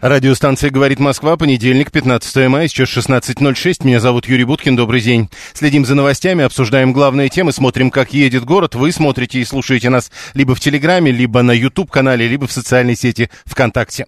Радиостанция «Говорит Москва», понедельник, 15 мая, сейчас 16.06. Меня зовут Юрий Буткин, добрый день. Следим за новостями, обсуждаем главные темы, смотрим, как едет город. Вы смотрите и слушаете нас либо в Телеграме, либо на YouTube-канале, либо в социальной сети ВКонтакте.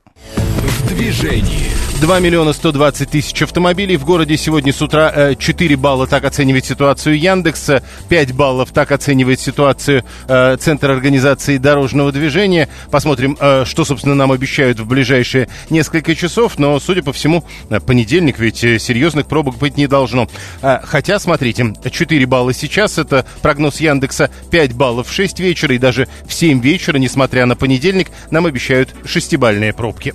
Движении. 2 миллиона 120 тысяч автомобилей. В городе сегодня с утра 4 балла так оценивает ситуацию Яндекс, 5 баллов так оценивает ситуацию э, Центр организации дорожного движения. Посмотрим, э, что, собственно, нам обещают в ближайшие несколько часов. Но, судя по всему, э, понедельник, ведь серьезных пробок быть не должно. Хотя, смотрите, 4 балла сейчас, это прогноз Яндекса, 5 баллов в 6 вечера и даже в 7 вечера, несмотря на понедельник, нам обещают 6-бальные пробки.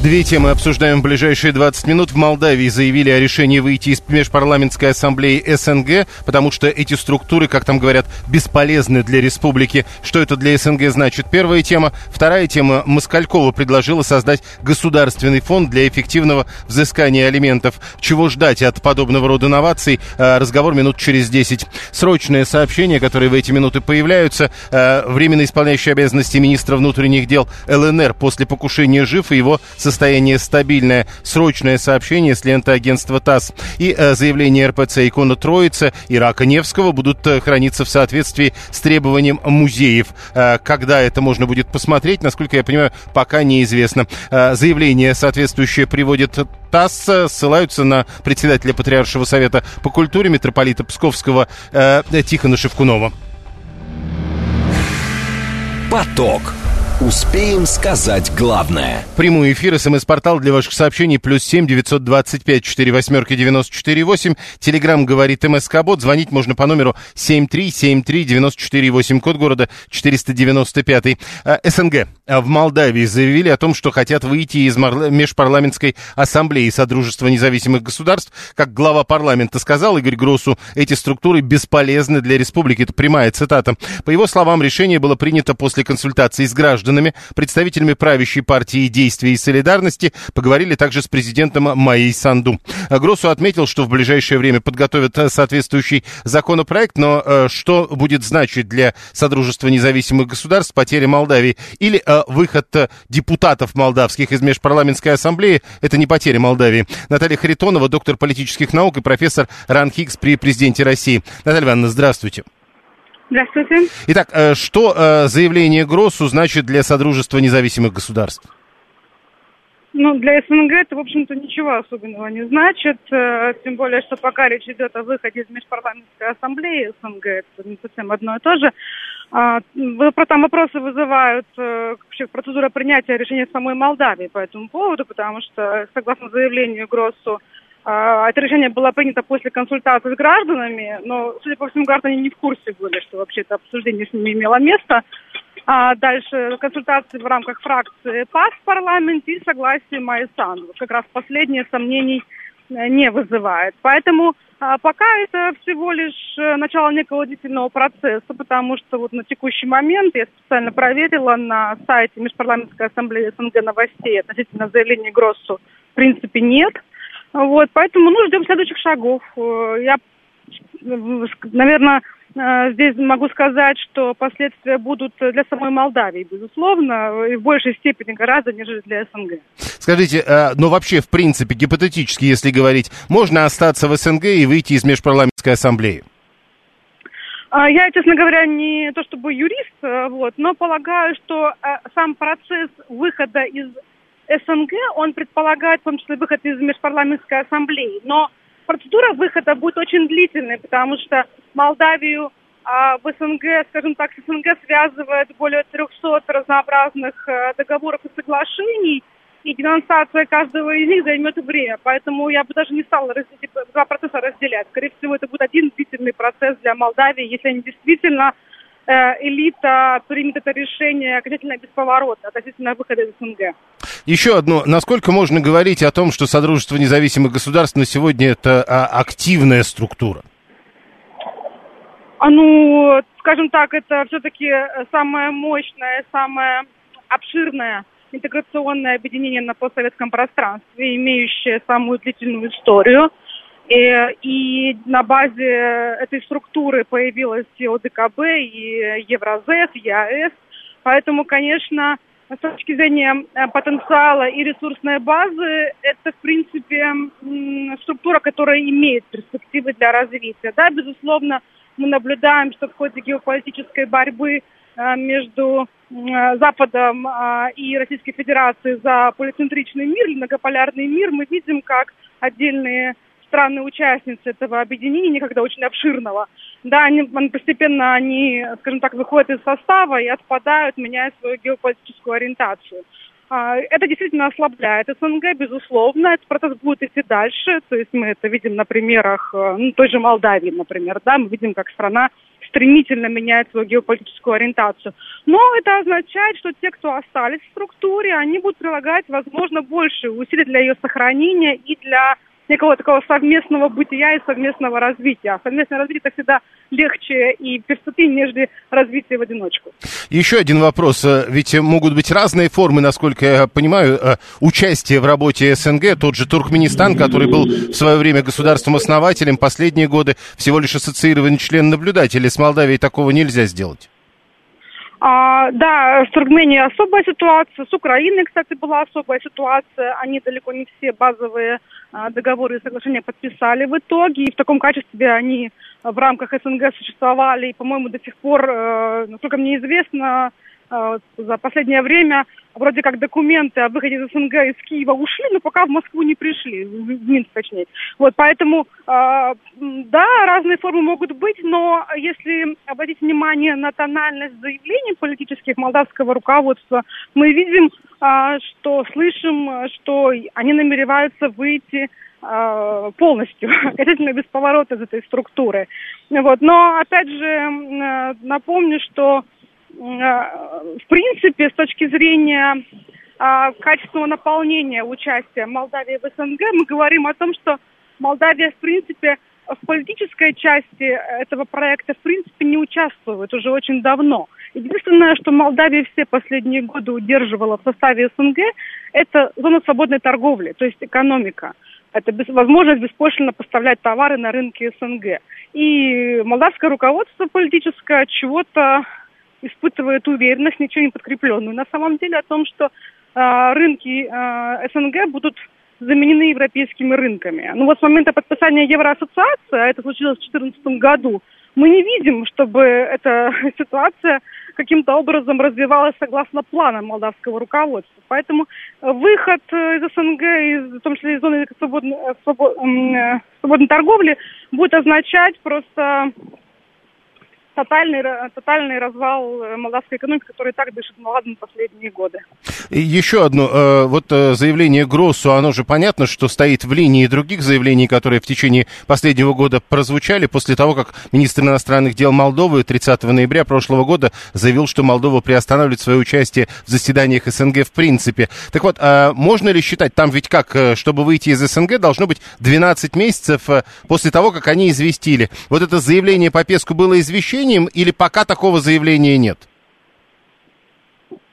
Две темы обсуждаем в ближайшие 20 минут. В Молдавии заявили о решении выйти из межпарламентской ассамблеи СНГ, потому что эти структуры, как там говорят, бесполезны для республики. Что это для СНГ значит? Первая тема. Вторая тема. Москалькова предложила создать государственный фонд для эффективного взыскания алиментов. Чего ждать от подобного рода новаций? А, разговор минут через 10. Срочное сообщение, которое в эти минуты появляются. А, временно исполняющий обязанности министра внутренних дел ЛНР после покушения жив и его состояние стабильное. Срочное сообщение с ленты агентства ТАСС. И э, заявление РПЦ «Икона Троица» и Рака Невского будут э, храниться в соответствии с требованием музеев. Э, когда это можно будет посмотреть, насколько я понимаю, пока неизвестно. Заявление соответствующее приводит ТАСС, ссылаются на председателя Патриаршего совета по культуре митрополита Псковского Тихона Шевкунова. Поток. Успеем сказать главное. Прямой эфир, смс-портал для ваших сообщений, плюс семь девятьсот двадцать пять четыре восьмерки девяносто четыре восемь. Телеграмм говорит МСК-бот. Звонить можно по номеру семь три семь три девяносто четыре восемь. Код города четыреста девяносто пятый. А, СНГ а, в Молдавии заявили о том, что хотят выйти из межпарламентской ассамблеи Содружества независимых государств. Как глава парламента сказал Игорь Гросу, эти структуры бесполезны для республики. Это прямая цитата. По его словам, решение было принято после консультации с гражданами гражданами, представителями правящей партии «Действия и солидарности» поговорили также с президентом Майей Санду. Гроссу отметил, что в ближайшее время подготовят соответствующий законопроект, но э, что будет значить для Содружества независимых государств потеря Молдавии или э, выход э, депутатов молдавских из Межпарламентской ассамблеи, это не потеря Молдавии. Наталья Харитонова, доктор политических наук и профессор РАН Хиггс при президенте России. Наталья Ивановна, здравствуйте. Здравствуйте. Итак, э, что э, заявление Гроссу значит для Содружества независимых государств? Ну, для СНГ это, в общем-то, ничего особенного не значит. Э, тем более, что пока речь идет о выходе из Межпарламентской ассамблеи СНГ, это не совсем одно и то же. А, там вопросы вызывают вообще процедура принятия решения самой Молдавии по этому поводу, потому что, согласно заявлению Гроссу, это решение было принято после консультации с гражданами, но, судя по всему, граждане не в курсе были, что вообще это обсуждение с ними имело место. А дальше консультации в рамках фракции ПАС в парламенте и согласие Майсан. Как раз последнее сомнений э, не вызывает. Поэтому а, пока это всего лишь э, начало некого длительного процесса, потому что вот на текущий момент я специально проверила на сайте Межпарламентской ассамблеи СНГ новостей относительно заявления Гроссу в принципе нет. Вот, поэтому, ну, ждем следующих шагов. Э, я, наверное, э, здесь могу сказать, что последствия будут для самой Молдавии, безусловно, и в большей степени гораздо, нежели для СНГ. Скажите, э, но вообще, в принципе, гипотетически, если говорить, можно остаться в СНГ и выйти из межпарламентской ассамблеи? А, я, честно говоря, не то чтобы юрист, вот, но полагаю, что сам процесс выхода из СНГ, он предполагает в том числе выход из межпарламентской ассамблеи. Но процедура выхода будет очень длительной, потому что Молдавию а, в СНГ, скажем так, с СНГ связывает более 300 разнообразных а, договоров и соглашений, и денонсация каждого из них займет время. Поэтому я бы даже не стала эти два процесса разделять. Скорее всего, это будет один длительный процесс для Молдавии, если они действительно элита примет это решение окончательно бесповоротно относительно выхода из СНГ. Еще одно. Насколько можно говорить о том, что Содружество независимых государств на сегодня это а, активная структура? А ну, скажем так, это все-таки самое мощное, самое обширное интеграционное объединение на постсоветском пространстве, имеющее самую длительную историю. И, и на базе этой структуры появилась и ОДКБ, и Евразес, и ЕАЭС. Поэтому, конечно, с точки зрения э, потенциала и ресурсной базы, это, в принципе, структура, которая имеет перспективы для развития. Да, безусловно, мы наблюдаем, что в ходе геополитической борьбы э, между э, Западом и Российской Федерацией за полицентричный мир многополярный мир, мы видим, как отдельные страны-участницы этого объединения, никогда очень обширного, да, они постепенно, они, скажем так, выходят из состава и отпадают, меняя свою геополитическую ориентацию. А, это действительно ослабляет СНГ, безусловно. Этот процесс будет идти дальше. То есть мы это видим на примерах э, ну, той же Молдавии, например. Да? Мы видим, как страна стремительно меняет свою геополитическую ориентацию. Но это означает, что те, кто остались в структуре, они будут прилагать, возможно, больше усилий для ее сохранения и для некого такого совместного бытия и совместного развития. А совместное развитие это всегда легче и перспективнее, нежели развитие в одиночку. Еще один вопрос. Э, ведь могут быть разные формы, насколько я понимаю, э, участия в работе СНГ. Тот же Туркменистан, который был в свое время государством-основателем, последние годы всего лишь ассоциированный член наблюдателя. С Молдавией такого нельзя сделать. А, да, с Туркменией особая ситуация, с Украиной, кстати, была особая ситуация. Они далеко не все базовые договоры и соглашения подписали. В итоге, и в таком качестве они в рамках СНГ существовали, и, по-моему, до сих пор, э, насколько мне известно, за последнее время вроде как документы о выходе из СНГ из Киева ушли, но пока в Москву не пришли, в Минск точнее. Вот, поэтому, э, да, разные формы могут быть, но если обратить внимание на тональность заявлений политических молдавского руководства, мы видим, э, что слышим, что они намереваются выйти э, полностью, окончательно без поворота из этой структуры. Вот. Но, опять же, напомню, что в принципе, с точки зрения а, качественного наполнения участия Молдавии в СНГ, мы говорим о том, что Молдавия, в принципе, в политической части этого проекта, в принципе, не участвует уже очень давно. Единственное, что Молдавия все последние годы удерживала в составе СНГ, это зона свободной торговли, то есть экономика. Это возможность беспошлино поставлять товары на рынки СНГ. И молдавское руководство политическое чего-то испытывает уверенность, ничего не подкрепленную. На самом деле о том, что э, рынки э, СНГ будут заменены европейскими рынками. Ну вот с момента подписания Евроассоциации, а это случилось в 2014 году, мы не видим, чтобы эта ситуация каким-то образом развивалась согласно планам молдавского руководства. Поэтому выход из СНГ, из, в том числе из зоны свободной, свободной, свободной торговли, будет означать просто тотальный, тотальный развал э, молдавской экономики, который так дышит молодым последние годы. И еще одно. Э, вот э, заявление Гроссу, оно же понятно, что стоит в линии других заявлений, которые в течение последнего года прозвучали после того, как министр иностранных дел Молдовы 30 ноября прошлого года заявил, что Молдова приостанавливает свое участие в заседаниях СНГ в принципе. Так вот, а можно ли считать, там ведь как, чтобы выйти из СНГ, должно быть 12 месяцев после того, как они известили. Вот это заявление по Песку было извещение, заявлением или пока такого заявления нет?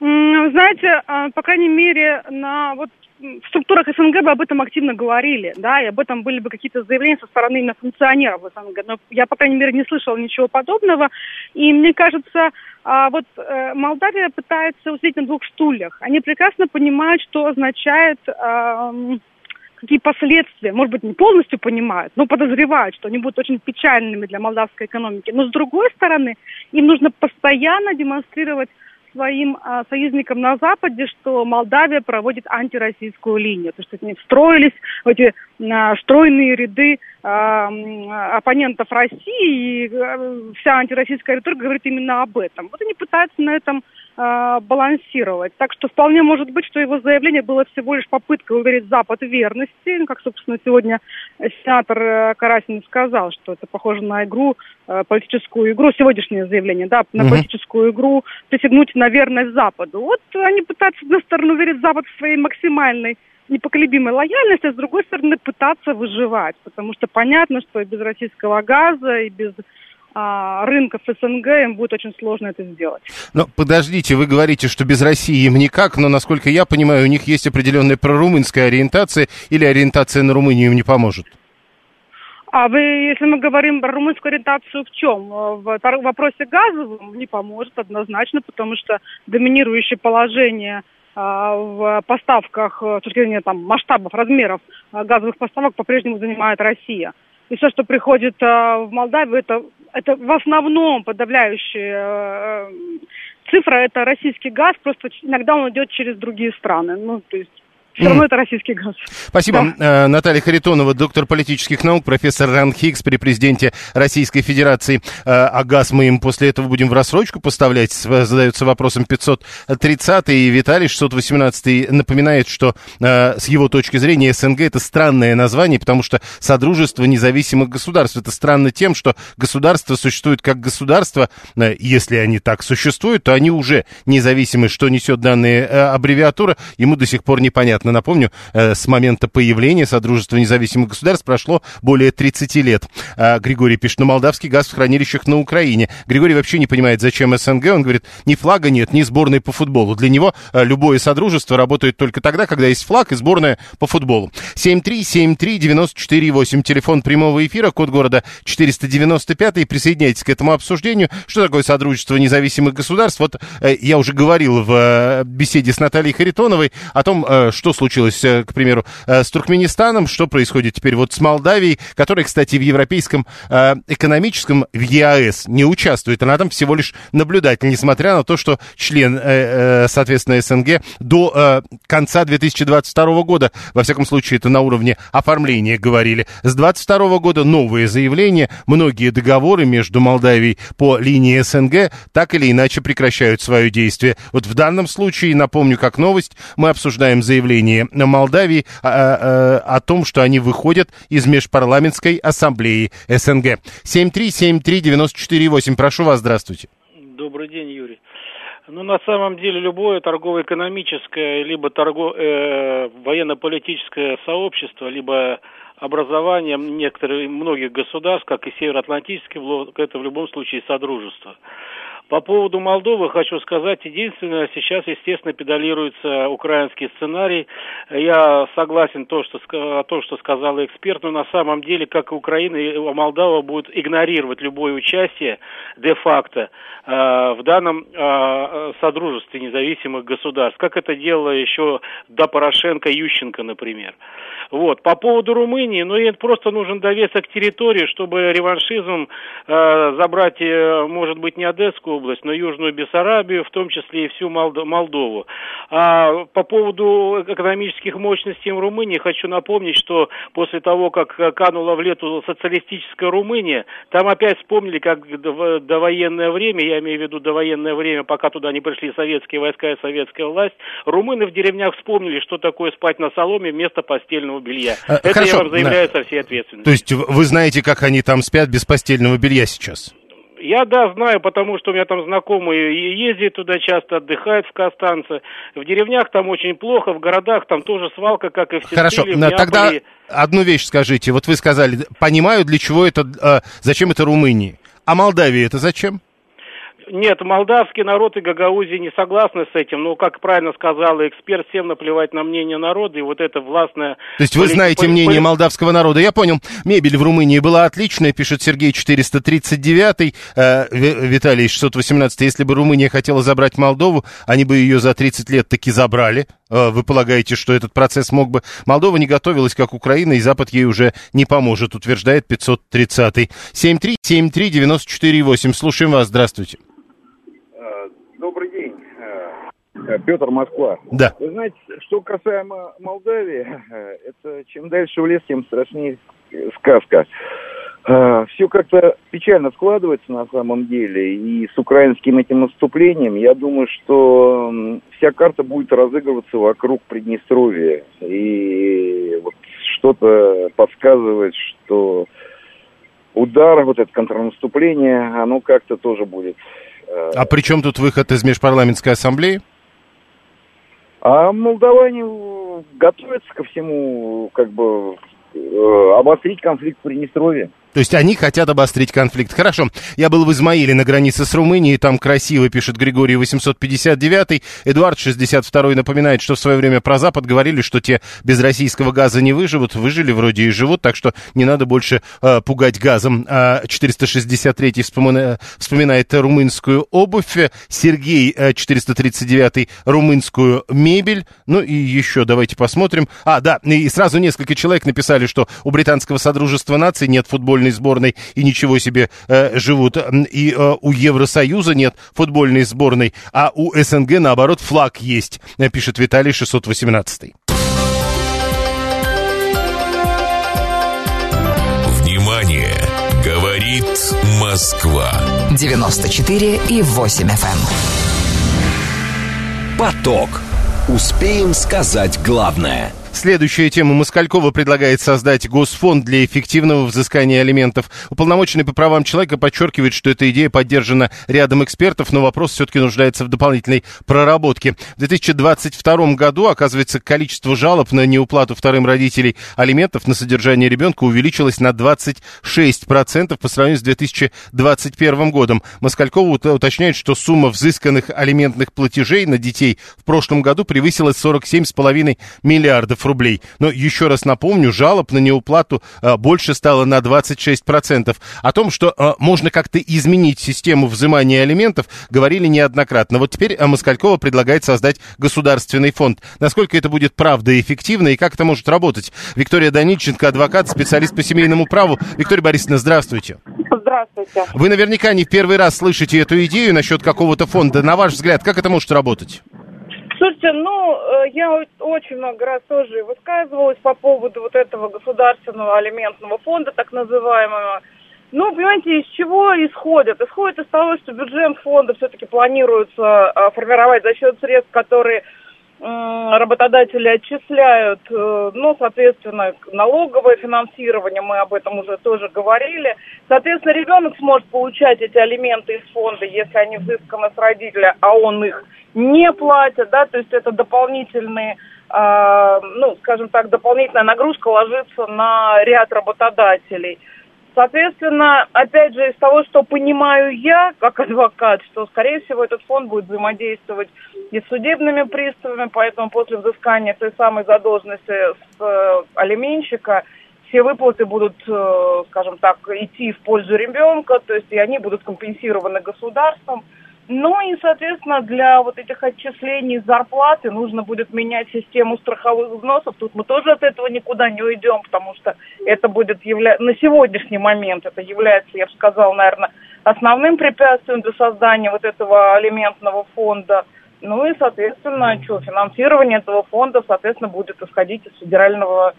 Знаете, а, по крайней мере, на вот в структурах СНГ бы об этом активно говорили, да, и об этом были бы какие-то заявления со стороны именно функционеров СНГ. Но я, по крайней мере, не слышала ничего подобного. И мне кажется, а, вот э, Молдавия пытается усидеть на двух стульях. Они прекрасно понимают, что означает какие последствия, может быть, не полностью понимают, но подозревают, что они будут очень печальными для молдавской экономики. Но с другой стороны, им нужно постоянно демонстрировать своим а, союзникам на Западе, что Молдавия проводит антироссийскую линию. То есть они встроились в эти стройные ряды оппонентов России, и вся антироссийская риторика говорит именно об этом. Вот они пытаются на этом э, балансировать. Так что вполне может быть, что его заявление было всего лишь попыткой уверить Запад в верности, ну, как, собственно, сегодня сенатор э, Карасин сказал, что это похоже на игру, э, политическую игру, сегодняшнее заявление, да, на угу. политическую игру, присягнуть на верность Западу. Вот они пытаются, с одной стороны, уверить Запад в своей максимальной непоколебимой лояльности, а с другой стороны пытаться выживать, потому что понятно, что и без российского газа, и без а, рынков СНГ, им будет очень сложно это сделать. Но подождите, вы говорите, что без России им никак, но, насколько я понимаю, у них есть определенная прорумынская ориентация или ориентация на Румынию им не поможет? А вы, если мы говорим про румынскую ориентацию в чем? В вопросе газовом не поможет однозначно, потому что доминирующее положение в поставках, с точки зрения там, масштабов, размеров а, газовых поставок по-прежнему занимает Россия. И все, что приходит в Молдавию, это это в основном подавляющая э, цифра, это российский газ, просто иногда он идет через другие страны. Ну, то есть все равно это российский газ. Спасибо. Да. Э, Наталья Харитонова, доктор политических наук, профессор Ран Хиггс при президенте Российской Федерации. Э, а газ мы им после этого будем в рассрочку поставлять, задается вопросом 530 и Виталий 618 напоминает, что э, с его точки зрения СНГ это странное название, потому что Содружество независимых государств. Это странно тем, что государства существуют как государство, если они так существуют, то они уже независимы, что несет данная аббревиатура, ему до сих пор непонятно непонятно. Напомню, э, с момента появления Содружества независимых государств прошло более 30 лет. А Григорий пишет, ну, молдавский газ в хранилищах на Украине. Григорий вообще не понимает, зачем СНГ. Он говорит, ни флага нет, ни сборной по футболу. Для него э, любое Содружество работает только тогда, когда есть флаг и сборная по футболу. 7373948, телефон прямого эфира, код города 495. Присоединяйтесь к этому обсуждению. Что такое Содружество независимых государств? Вот э, я уже говорил в беседе с Натальей Харитоновой о том, что случилось, э, к примеру, э, с Туркменистаном, что происходит теперь вот с Молдавией, которая, кстати, в Европейском э, экономическом, в ЕАЭС не участвует. Она там всего лишь наблюдатель, несмотря на то, что член, соответственно, СНГ до конца 2022 года, во всяком случае, это на уровне оформления говорили. С 2022 года новые заявления, многие договоры между Молдавией по линии СНГ так или иначе прекращают свое действие. Вот в данном случае, напомню, как новость, мы обсуждаем заявление заявление Молдавии о, о, о том, что они выходят из межпарламентской ассамблеи СНГ. 7373948. Прошу вас, здравствуйте. Добрый день, Юрий. Ну, на самом деле, любое торгово-экономическое, либо торго, э, военно-политическое сообщество, либо образование некоторых, многих государств, как и Североатлантический блок, это в любом случае содружество. По поводу Молдовы хочу сказать, единственное, сейчас, естественно, педалируется украинский сценарий. Я согласен то, что, о том, что сказал эксперт, но на самом деле, как и Украина, и Молдова будет игнорировать любое участие де-факто э, в данном э, содружестве независимых государств, как это делала еще до Порошенко Ющенко, например. Вот. По поводу Румынии, ну, ей просто нужен довесок территории, чтобы реваншизм э, забрать, э, может быть, не Одесскую область, но Южную Бессарабию, в том числе и всю Молдову. А по поводу экономических мощностей в Румынии хочу напомнить, что после того, как канула в лету социалистическая Румыния, там опять вспомнили, как до, довоенное время, я имею в виду довоенное время, пока туда не пришли советские войска и советская власть, румыны в деревнях вспомнили, что такое спать на соломе вместо постельного белья. А, Это хорошо, я вам заявляю да. со всей ответственностью. То есть вы знаете, как они там спят без постельного белья сейчас? Я, да, знаю, потому что у меня там знакомые ездят туда часто, отдыхают в Костанце. В деревнях там очень плохо, в городах там тоже свалка, как и в Сицилии, Хорошо, в тогда одну вещь скажите. Вот вы сказали, понимаю, для чего это, э, зачем это Румынии. А Молдавии это зачем? Нет, молдавский народ и Гагаузия не согласны с этим, но, как правильно сказал эксперт, всем наплевать на мнение народа, и вот это властное... То есть вы знаете поли... мнение молдавского народа, я понял. Мебель в Румынии была отличная, пишет Сергей 439, э, Виталий 618. Если бы Румыния хотела забрать Молдову, они бы ее за 30 лет таки забрали. Э, вы полагаете, что этот процесс мог бы... Молдова не готовилась, как Украина, и Запад ей уже не поможет, утверждает 530. 7373948. Слушаем вас, здравствуйте. Петр Москва. Да. Вы знаете, что касаемо Молдавии, это чем дальше в лес, тем страшнее сказка. Все как-то печально складывается на самом деле. И с украинским этим наступлением, я думаю, что вся карта будет разыгрываться вокруг Приднестровья. И вот что-то подсказывает, что удар, вот это контрнаступление, оно как-то тоже будет. Э, а при чем тут выход из межпарламентской ассамблеи? А молдаване готовятся ко всему, как бы, э, обострить конфликт в Приднестровье. То есть они хотят обострить конфликт. Хорошо. Я был в Измаиле на границе с Румынией. Там красиво, пишет Григорий 859. Эдуард 62 напоминает, что в свое время про Запад говорили, что те без российского газа не выживут. Выжили вроде и живут, так что не надо больше э, пугать газом. А 463 вспомина, вспоминает румынскую обувь. Сергей э, 439 румынскую мебель. Ну и еще давайте посмотрим. А, да, и сразу несколько человек написали, что у британского Содружества наций нет футбольной футбольной сборной и ничего себе э, живут. И э, у Евросоюза нет футбольной сборной, а у СНГ, наоборот, флаг есть, э, пишет Виталий 618. Внимание! Говорит Москва. 94 и 8 FM. Эм. Поток. Успеем сказать главное – Следующая тема. Москалькова предлагает создать госфонд для эффективного взыскания алиментов. Уполномоченный по правам человека подчеркивает, что эта идея поддержана рядом экспертов, но вопрос все-таки нуждается в дополнительной проработке. В 2022 году, оказывается, количество жалоб на неуплату вторым родителей алиментов на содержание ребенка увеличилось на 26% по сравнению с 2021 годом. Москалькова уточняет, что сумма взысканных алиментных платежей на детей в прошлом году превысила 47,5 миллиардов рублей. Но еще раз напомню, жалоб на неуплату а, больше стало на 26%. О том, что а, можно как-то изменить систему взимания алиментов, говорили неоднократно. Вот теперь а, Москалькова предлагает создать государственный фонд. Насколько это будет правда и эффективно, и как это может работать? Виктория Данильченко, адвокат, специалист по семейному праву. Виктория Борисовна, здравствуйте. Здравствуйте. Вы наверняка не в первый раз слышите эту идею насчет какого-то фонда. На ваш взгляд, как это может работать? Слушайте, ну, э, я очень много раз тоже высказывалась по поводу вот этого государственного алиментного фонда, так называемого. Ну, понимаете, из чего исходит? Исходит из того, что бюджет фонда все-таки планируется э, формировать за счет средств, которые работодатели отчисляют, э, ну, соответственно, налоговое финансирование, мы об этом уже тоже говорили. Соответственно, ребенок сможет получать эти алименты из фонда, если они взысканы с родителя, а он их не платит, да, то есть это дополнительные, э, ну, скажем так, дополнительная нагрузка ложится на ряд работодателей – Соответственно, опять же, из того, что понимаю я, как адвокат, что, скорее всего, этот фонд будет взаимодействовать и с судебными приставами, поэтому после взыскания той самой задолженности с э, алименщика все выплаты будут, э, скажем так, идти в пользу ребенка, то есть и они будут компенсированы государством. Ну и, соответственно, для вот этих отчислений зарплаты нужно будет менять систему страховых взносов. Тут мы тоже от этого никуда не уйдем, потому что это будет явля... на сегодняшний момент это является, я бы сказала, наверное, основным препятствием для создания вот этого алиментного фонда. Ну и, соответственно, что, финансирование этого фонда, соответственно, будет исходить из федерального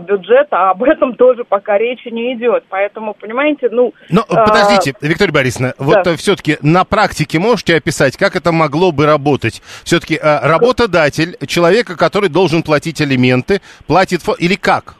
бюджета, а об этом тоже пока речи не идет. Поэтому, понимаете, ну... Но а... подождите, Виктория Борисовна, да. вот э, все-таки на практике можете описать, как это могло бы работать? Все-таки а, работодатель, человека, который должен платить алименты, платит... Или как?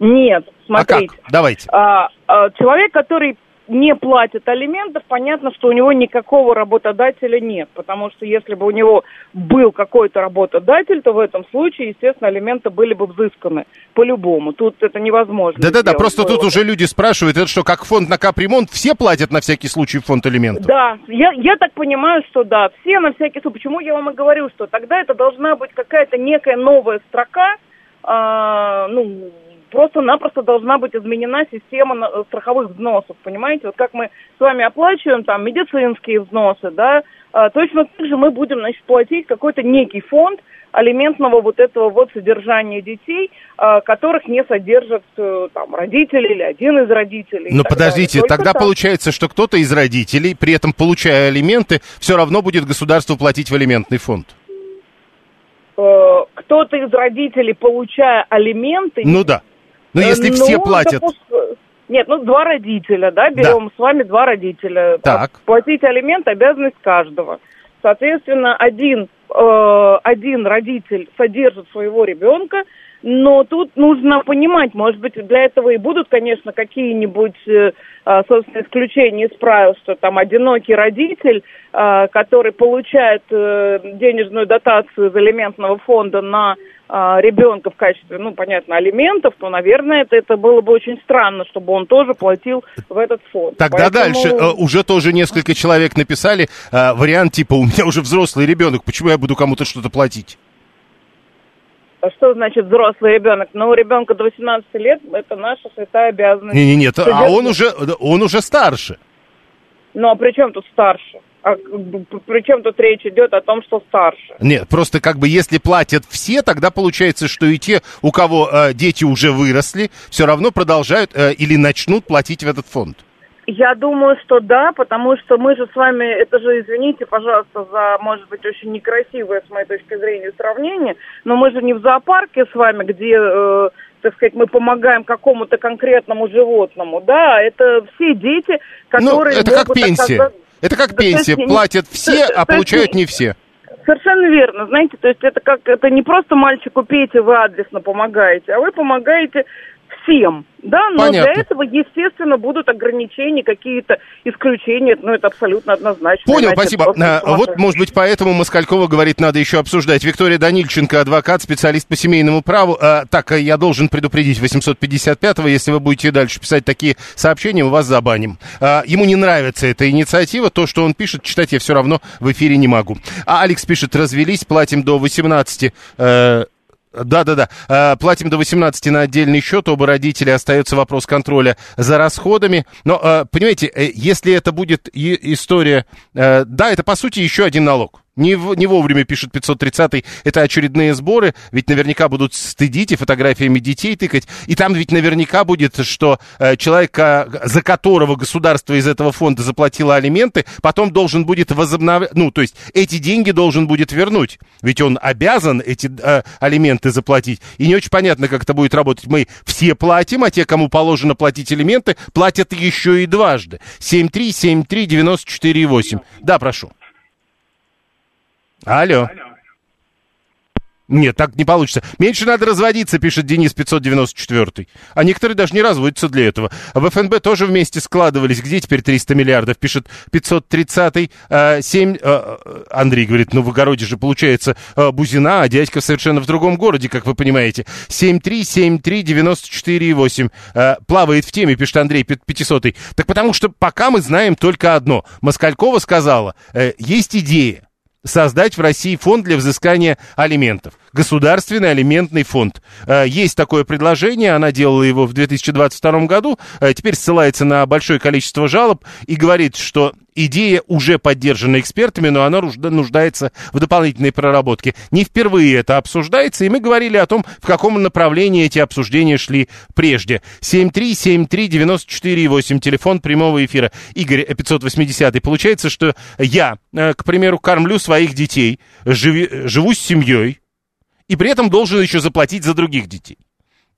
Нет, смотрите. А как? Давайте. А, а, человек, который не платит алиментов, понятно, что у него никакого работодателя нет. Потому что если бы у него был какой-то работодатель, то в этом случае, естественно, алименты были бы взысканы по-любому. Тут это невозможно. Да-да-да, просто тут уже люди спрашивают, это что, как фонд на капремонт, все платят на всякий случай фонд алиментов? Да, я, я так понимаю, что да, все на всякий случай. Почему я вам и говорю, что тогда это должна быть какая-то некая новая строка, э, ну, просто-напросто должна быть изменена система э, страховых взносов, понимаете? Вот как мы с вами оплачиваем там медицинские взносы, да, а, точно так же мы будем, значит, платить какой-то некий фонд алиментного вот этого вот содержания детей, а, которых не содержат э, там родители или один из родителей. Но подождите, тогда так. получается, что кто-то из родителей, при этом получая алименты, все равно будет государству платить в алиментный фонд. э, кто-то из родителей, получая алименты... Ну да. Если э, все ну, платят... допуск- Нет, ну два родителя, да, берем с вами два родителя. Так. Платить алимент – обязанность каждого. Соответственно, один, э, один родитель содержит своего ребенка, но тут нужно понимать, может быть, для этого и будут, конечно, какие-нибудь, э, а, собственно, исключения из правил, что там одинокий родитель, а, который получает э, денежную дотацию из алиментного фонда на ребенка в качестве, ну, понятно, алиментов, то, наверное, это, это было бы очень странно, чтобы он тоже платил в этот фонд. Тогда Поэтому- дальше э, уже тоже несколько человек написали э, вариант типа у меня уже взрослый ребенок, почему я буду кому-то что-то платить? А Что значит взрослый ребенок? Ну, у ребенка до 18 лет это наша святая обязанность. Не, не, нет, а он уже он уже старше. Ну, а при чем тут старше? А при чем тут речь идет о том, что старше? Нет, просто как бы если платят все, тогда получается, что и те, у кого э, дети уже выросли, все равно продолжают э, или начнут платить в этот фонд. Я думаю, что да, потому что мы же с вами, это же, извините, пожалуйста, за, может быть, очень некрасивое, с моей точки зрения, сравнение, но мы же не в зоопарке с вами, где, э, так сказать, мы помогаем какому-то конкретному животному, да, это все дети, Ну, которые... это как могут пенсия. оказаться- Это как Да, то есть пенсия. не- Платят все, а получают не- не все. Совершенно верно, знаете, то есть это как это не просто мальчику Пете вы адресно помогаете, а вы помогаете всем, да, но Понятно. для этого, естественно, будут ограничения, какие-то исключения, ну, это абсолютно однозначно. Понял, Иначе спасибо. А, Вот, может быть, поэтому Москалькова говорит, надо еще обсуждать. Виктория Данильченко, адвокат, специалист по семейному праву. А, так, а я должен предупредить 855-го, если вы будете дальше писать такие сообщения, мы вас забаним. А, ему не нравится эта инициатива, то, что он пишет, читать я все равно в эфире не могу. А Алекс пишет, развелись, платим до 18 э, да-да-да. Э, Платим до 18 на отдельный счет. Оба родителя остается вопрос контроля за расходами. Но, э, понимаете, э, если это будет история... Да, это, по сути, еще один налог. Не, в- не вовремя пишет 530 это очередные сборы, ведь наверняка будут стыдить и фотографиями детей тыкать. И там ведь наверняка будет, что э, человек, за которого государство из этого фонда заплатило алименты, потом должен будет возобновлять, ну, то есть эти деньги должен будет вернуть. Ведь он обязан эти э, алименты заплатить. И не очень понятно, как это будет работать. Мы все платим, а те, кому положено платить алименты, платят еще и дважды. 7373948. Да, прошу. Алло. Нет, так не получится. Меньше надо разводиться, пишет Денис 594. А некоторые даже не разводятся для этого. А в ФНБ тоже вместе складывались. Где теперь 300 миллиардов? Пишет 530. Э, 7... э, Андрей говорит, ну в огороде же получается э, Бузина, а дядька совершенно в другом городе, как вы понимаете. 7373948. Э, плавает в теме, пишет Андрей 500. Так потому что пока мы знаем только одно. Москалькова сказала, э, есть идея создать в России фонд для взыскания алиментов. Государственный алиментный фонд. Э, Есть такое предложение, она делала его в 2022 году, э, теперь ссылается на большое количество жалоб и говорит, что идея уже поддержана экспертами, но она нужда- нуждается в дополнительной проработке. Не впервые это обсуждается, и мы говорили о том, в каком направлении эти обсуждения шли прежде. 7373948, телефон прямого эфира. Игорь, э, 580. Получается, что я, э, к примеру, кормлю своих детей, живу с семьей, и при этом должен еще заплатить за других детей.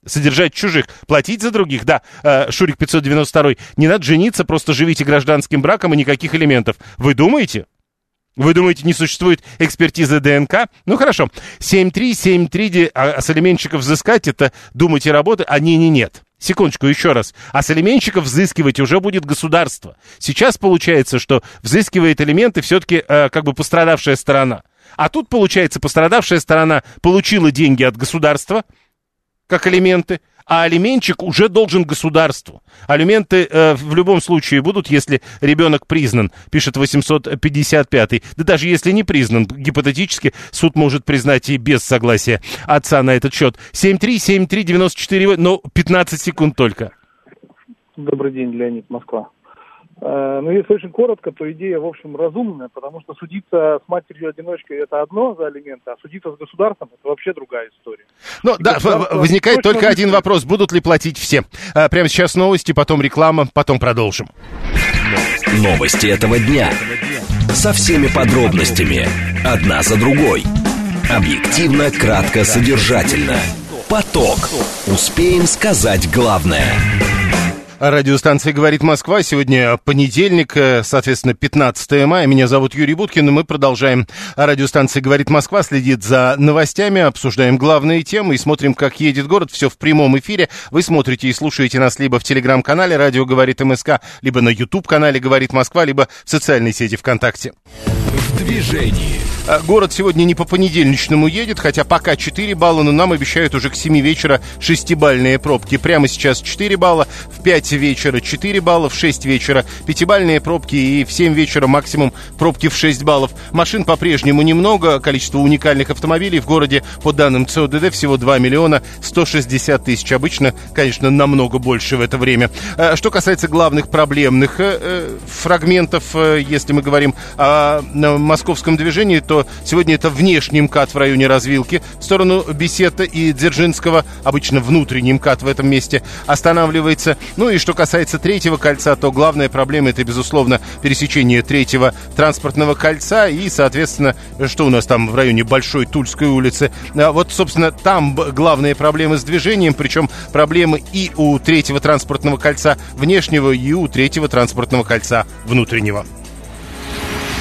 Содержать чужих, платить за других, да, э, Шурик 592, не надо жениться, просто живите гражданским браком и никаких элементов. Вы думаете? Вы думаете, не существует экспертизы ДНК? Ну хорошо. 73739, а, а взыскать это думать и работать? А не, не, нет. Секундочку, еще раз. А с алименщиков взыскивать уже будет государство. Сейчас получается, что взыскивает элементы все-таки э, как бы пострадавшая сторона. А тут, получается, пострадавшая сторона получила деньги от государства, как алименты, а алименщик уже должен государству. Алименты э, в любом случае будут, если ребенок признан, пишет 855. Да даже если не признан, гипотетически суд может признать и без согласия отца на этот счет. 7373948, но 15 секунд только. Добрый день, Леонид, Москва. Э, Ну, если очень коротко, то идея, в общем, разумная, потому что судиться с матерью-одиночкой – это одно за алименты, а судиться с государством – это вообще другая история. Ну, да, возникает только один вышло. вопрос. Будут ли платить все? А, Прямо сейчас новости, потом реклама, потом продолжим. Новости этого дня. Со всеми подробностями. Одна за другой. Объективно, кратко, содержательно. Поток. Успеем сказать главное. Радиостанция «Говорит Москва». Сегодня понедельник, э, соответственно, 15 мая. Меня зовут Юрий Буткин, и мы продолжаем. Радиостанция «Говорит Москва» следит за новостями, обсуждаем главные темы и смотрим, как едет город. Все в прямом эфире. Вы смотрите и слушаете нас либо в телеграм-канале «Радио говорит МСК», либо на YouTube-канале «Говорит Москва», либо в социальной сети ВКонтакте. Движении. А, город сегодня не по понедельничному едет, хотя пока 4 балла, но нам обещают уже к 7 вечера 6-бальные пробки. Прямо сейчас 4 балла, в 5 вечера 4 балла, в 6 вечера 5-бальные пробки и в 7 вечера максимум пробки в 6 баллов. Машин по-прежнему немного, количество уникальных автомобилей в городе, по данным ЦОДД, всего 2 миллиона 160 тысяч. Обычно, конечно, намного больше в это время. А, что касается главных проблемных э, э, фрагментов, э, если мы говорим о московском движении, то сегодня это внешний МКАД в районе развилки в сторону Бесета и Дзержинского. Обычно внутренний МКАД в этом месте останавливается. Ну и что касается третьего кольца, то главная проблема это, безусловно, пересечение третьего транспортного кольца и, соответственно, что у нас там в районе Большой Тульской улицы. А вот, собственно, там главные проблемы с движением, причем проблемы и у третьего транспортного кольца внешнего, и у третьего транспортного кольца внутреннего.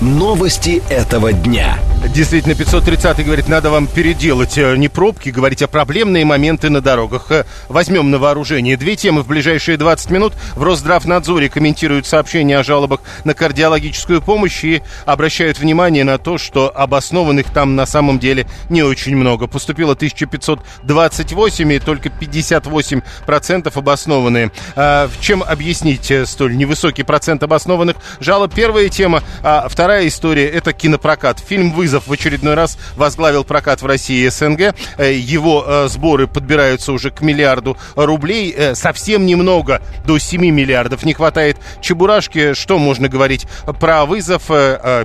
Новости этого дня. Действительно, 530 говорит, надо вам переделать э, не пробки, говорить о проблемные моменты на дорогах. Э, возьмем на вооружение две темы в ближайшие 20 минут. В Росздравнадзоре комментируют сообщения о жалобах на кардиологическую помощь и обращают внимание на то, что обоснованных там на самом деле не очень много. Поступило 1528 и только 58% обоснованные. А чем объяснить э, столь невысокий процент обоснованных жалоб? Первая тема, а вторая Вторая история – это кинопрокат. Фильм «Вызов» в очередной раз возглавил прокат в России и СНГ. Э, его э, сборы подбираются уже к миллиарду рублей. Э, совсем немного, до 7 миллиардов. Не хватает чебурашки. Что можно говорить про «Вызов»?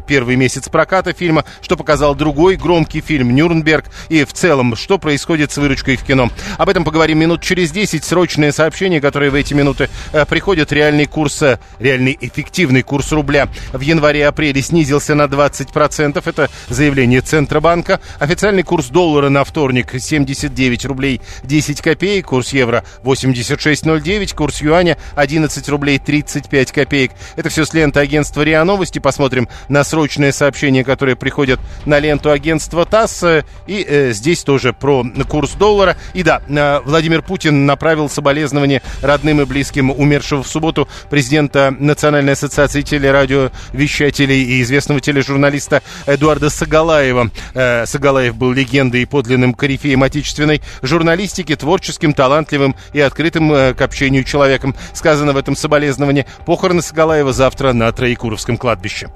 Первый месяц проката фильма. Что показал другой громкий фильм «Нюрнберг». И в целом, что происходит с выручкой в кино. Об этом поговорим минут через 10. Срочные сообщения, которые в эти минуты приходят. Реальный курс, реальный эффективный курс рубля в январе-апреле снизился на 20%. Это заявление Центробанка. Официальный курс доллара на вторник 79 рублей 10 копеек. Курс евро 86.09. Курс юаня 11 рублей 35 копеек. Это все с ленты агентства РИА Новости. Посмотрим на срочные сообщения, которые приходят на ленту агентства ТАСС. И э, здесь тоже про курс доллара. И да, э, Владимир Путин направил соболезнования родным и близким умершего в субботу президента Национальной ассоциации телерадиовещателей и известного тележурналиста Эдуарда Сагалаева. Э, Сагалаев был легендой и подлинным корифеем отечественной журналистики, творческим, талантливым и открытым э, к общению человеком. Сказано в этом соболезновании. Похороны Сагалаева завтра на Троекуровском кладбище.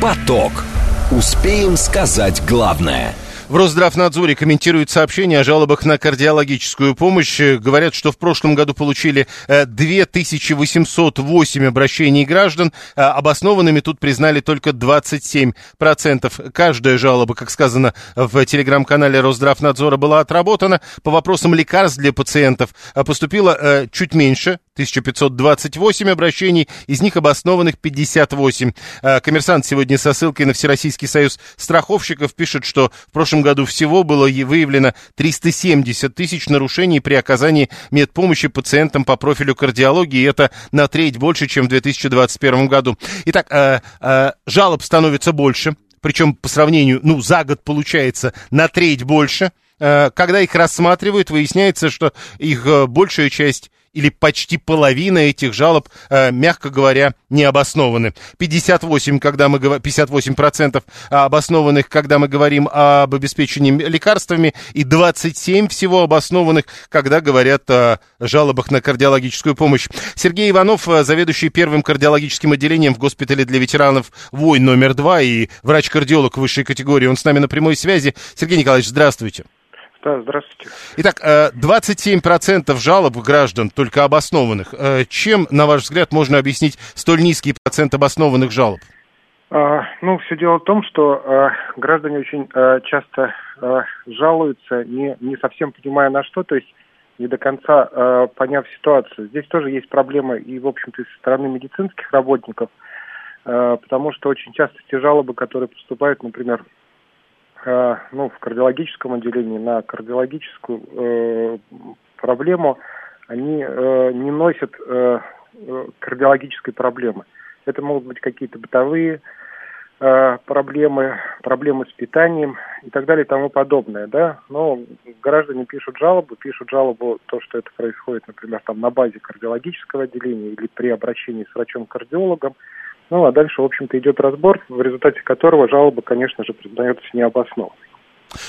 Поток. Успеем сказать главное – в Росздравнадзоре комментируют сообщения о жалобах на кардиологическую помощь. Говорят, что в прошлом году получили 2808 э, обращений граждан. А обоснованными тут признали только 27%. Каждая жалоба, как сказано в телеграм-канале Росздравнадзора, была отработана. По вопросам лекарств для пациентов э, поступило э, чуть меньше, 1528 обращений, из них обоснованных 58. Коммерсант сегодня со ссылкой на Всероссийский союз страховщиков пишет, что в прошлом году всего было выявлено 370 тысяч нарушений при оказании медпомощи пациентам по профилю кардиологии. И это на треть больше, чем в 2021 году. Итак, э, э, жалоб становится больше. Причем по сравнению, ну, за год получается на треть больше. Когда их рассматривают, выясняется, что их э, большая часть или почти половина этих жалоб, э, мягко говоря, не обоснованы. 58, когда мы, 58% обоснованных, когда мы говорим об обеспечении лекарствами, и 27 всего обоснованных, когда говорят о жалобах на кардиологическую помощь. Сергей Иванов, э, заведующий первым кардиологическим отделением в госпитале для ветеранов войн номер два и врач-кардиолог высшей категории, он с нами на прямой связи. Сергей Николаевич, здравствуйте. Да, здравствуйте. Итак, 27% э, жалоб граждан только обоснованных. Э, чем, на ваш взгляд, можно объяснить столь низкий процент обоснованных жалоб? А, ну, все дело в том, что а, граждане очень а, часто жалуются, не, не совсем понимая на что, то есть не до конца поняв ситуацию. Здесь тоже есть проблемы и, в общем-то, со стороны медицинских работников, потому что очень часто те жалобы, которые поступают, например, ну, в кардиологическом отделении на кардиологическую э, проблему, они э, не носят э, кардиологической проблемы. Это могут быть какие-то бытовые э, проблемы, проблемы с питанием и так далее и тому подобное, да. Но граждане пишут жалобу, пишут жалобу то, что это происходит, например, там на базе кардиологического отделения или при обращении с врачом-кардиологом. Ну, а дальше, в общем-то, идет разбор, в результате которого жалоба, конечно же, признается необоснованной.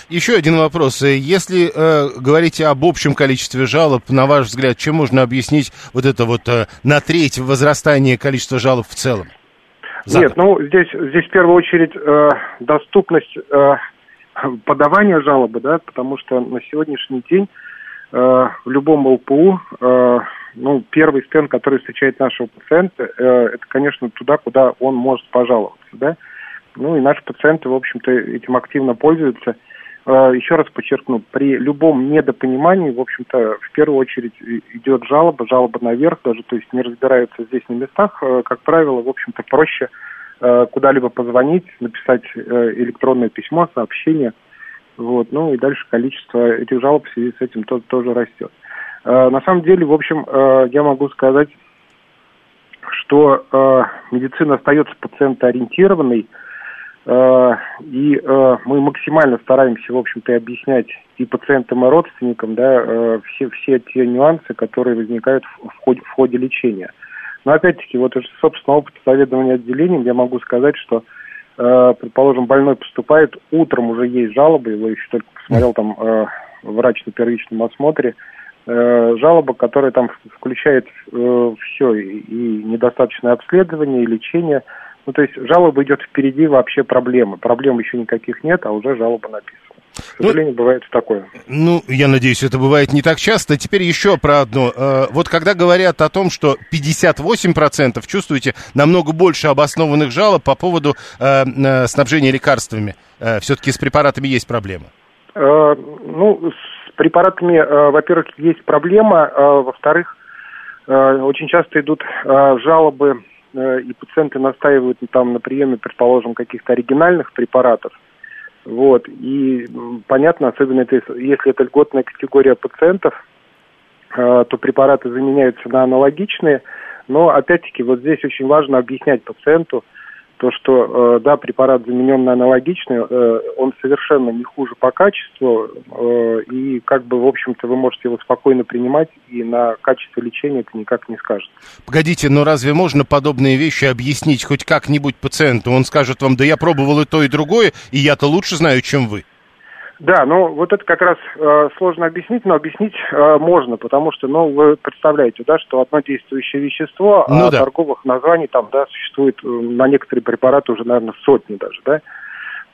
Еще один вопрос. Если э, говорите об общем количестве жалоб, на ваш взгляд, чем можно объяснить вот это вот э, на треть возрастание количества жалоб в целом? За Нет, ну здесь, здесь в первую очередь э, доступность э, подавания жалобы, да, потому что на сегодняшний день э, в любом ЛПУ э, ну, первый стенд, который встречает нашего пациента, э, это, конечно, туда, куда он может пожаловаться, да. Ну и наши пациенты, в общем-то, этим активно пользуются. Э, еще раз подчеркну, при любом недопонимании, в общем-то, в первую очередь идет жалоба, жалоба наверх даже, то есть не разбираются здесь на местах. Э, как правило, в общем-то, проще э, куда-либо позвонить, написать электронное письмо, сообщение. Вот, ну и дальше количество этих жалоб в связи с этим тоже, тоже растет. На самом деле, в общем, я могу сказать, что медицина остается пациентоориентированной, Э, и э, мы максимально стараемся, в общем-то, объяснять и пациентам, и родственникам, да, э, все, все те нюансы, которые возникают в, ходе, в ходе лечения. Но опять-таки, вот из собственного опыта заведования отделением я могу сказать, что, предположим, больной поступает, утром уже есть жалобы, его еще только посмотрел там врач на первичном осмотре, жалоба, которая там включает все, и недостаточное обследование, и лечение – ну, то есть жалоба идет впереди вообще проблемы. Проблем еще никаких нет, а уже жалоба написана. К ну, сожалению, ну, бывает такое. Ну, я надеюсь, это бывает не так часто. Теперь еще про одно. Э, вот когда говорят о том, что 58% чувствуете намного больше обоснованных жалоб по поводу э, э, снабжения лекарствами, все-таки с препаратами есть проблема? Ну, препаратами, во-первых, есть проблема. Во-вторых, очень часто идут жалобы Э, и пациенты настаивают там на приеме, предположим, каких-то оригинальных препаратов. Вот. И понятно, особенно это, если это льготная категория пациентов, э, то препараты заменяются на аналогичные. Но опять-таки вот здесь очень важно объяснять пациенту, то, что, э, да, препарат заменен на аналогичный, э, он совершенно не хуже по качеству, э, и как бы, в общем-то, вы можете его спокойно принимать, и на качество лечения это никак не скажет. Погодите, но разве можно подобные вещи объяснить хоть как-нибудь пациенту? Он скажет вам, да я пробовал и то, и другое, и я-то лучше знаю, чем вы. Да, ну вот это как раз э, сложно объяснить, но объяснить э, можно, потому что, ну, вы представляете, да, что одно действующее вещество, ну, а да. торговых названий там, да, существует э, на некоторые препараты уже, наверное, сотни даже, да.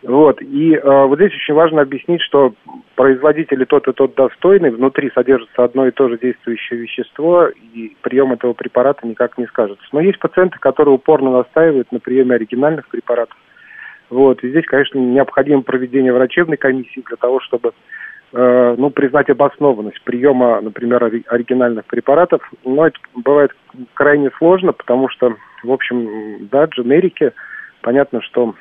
Вот, и э, вот здесь очень важно объяснить, что производитель и тот, и тот достойный, внутри содержится одно и то же действующее вещество, и прием этого препарата никак не скажется. Но есть пациенты, которые упорно настаивают на приеме оригинальных препаратов, вот. И здесь, конечно, необходимо проведение врачебной комиссии для того, чтобы э, ну, признать обоснованность приема, например, оригинальных препаратов. Но это бывает крайне сложно, потому что, в общем, да, дженерики, понятно, что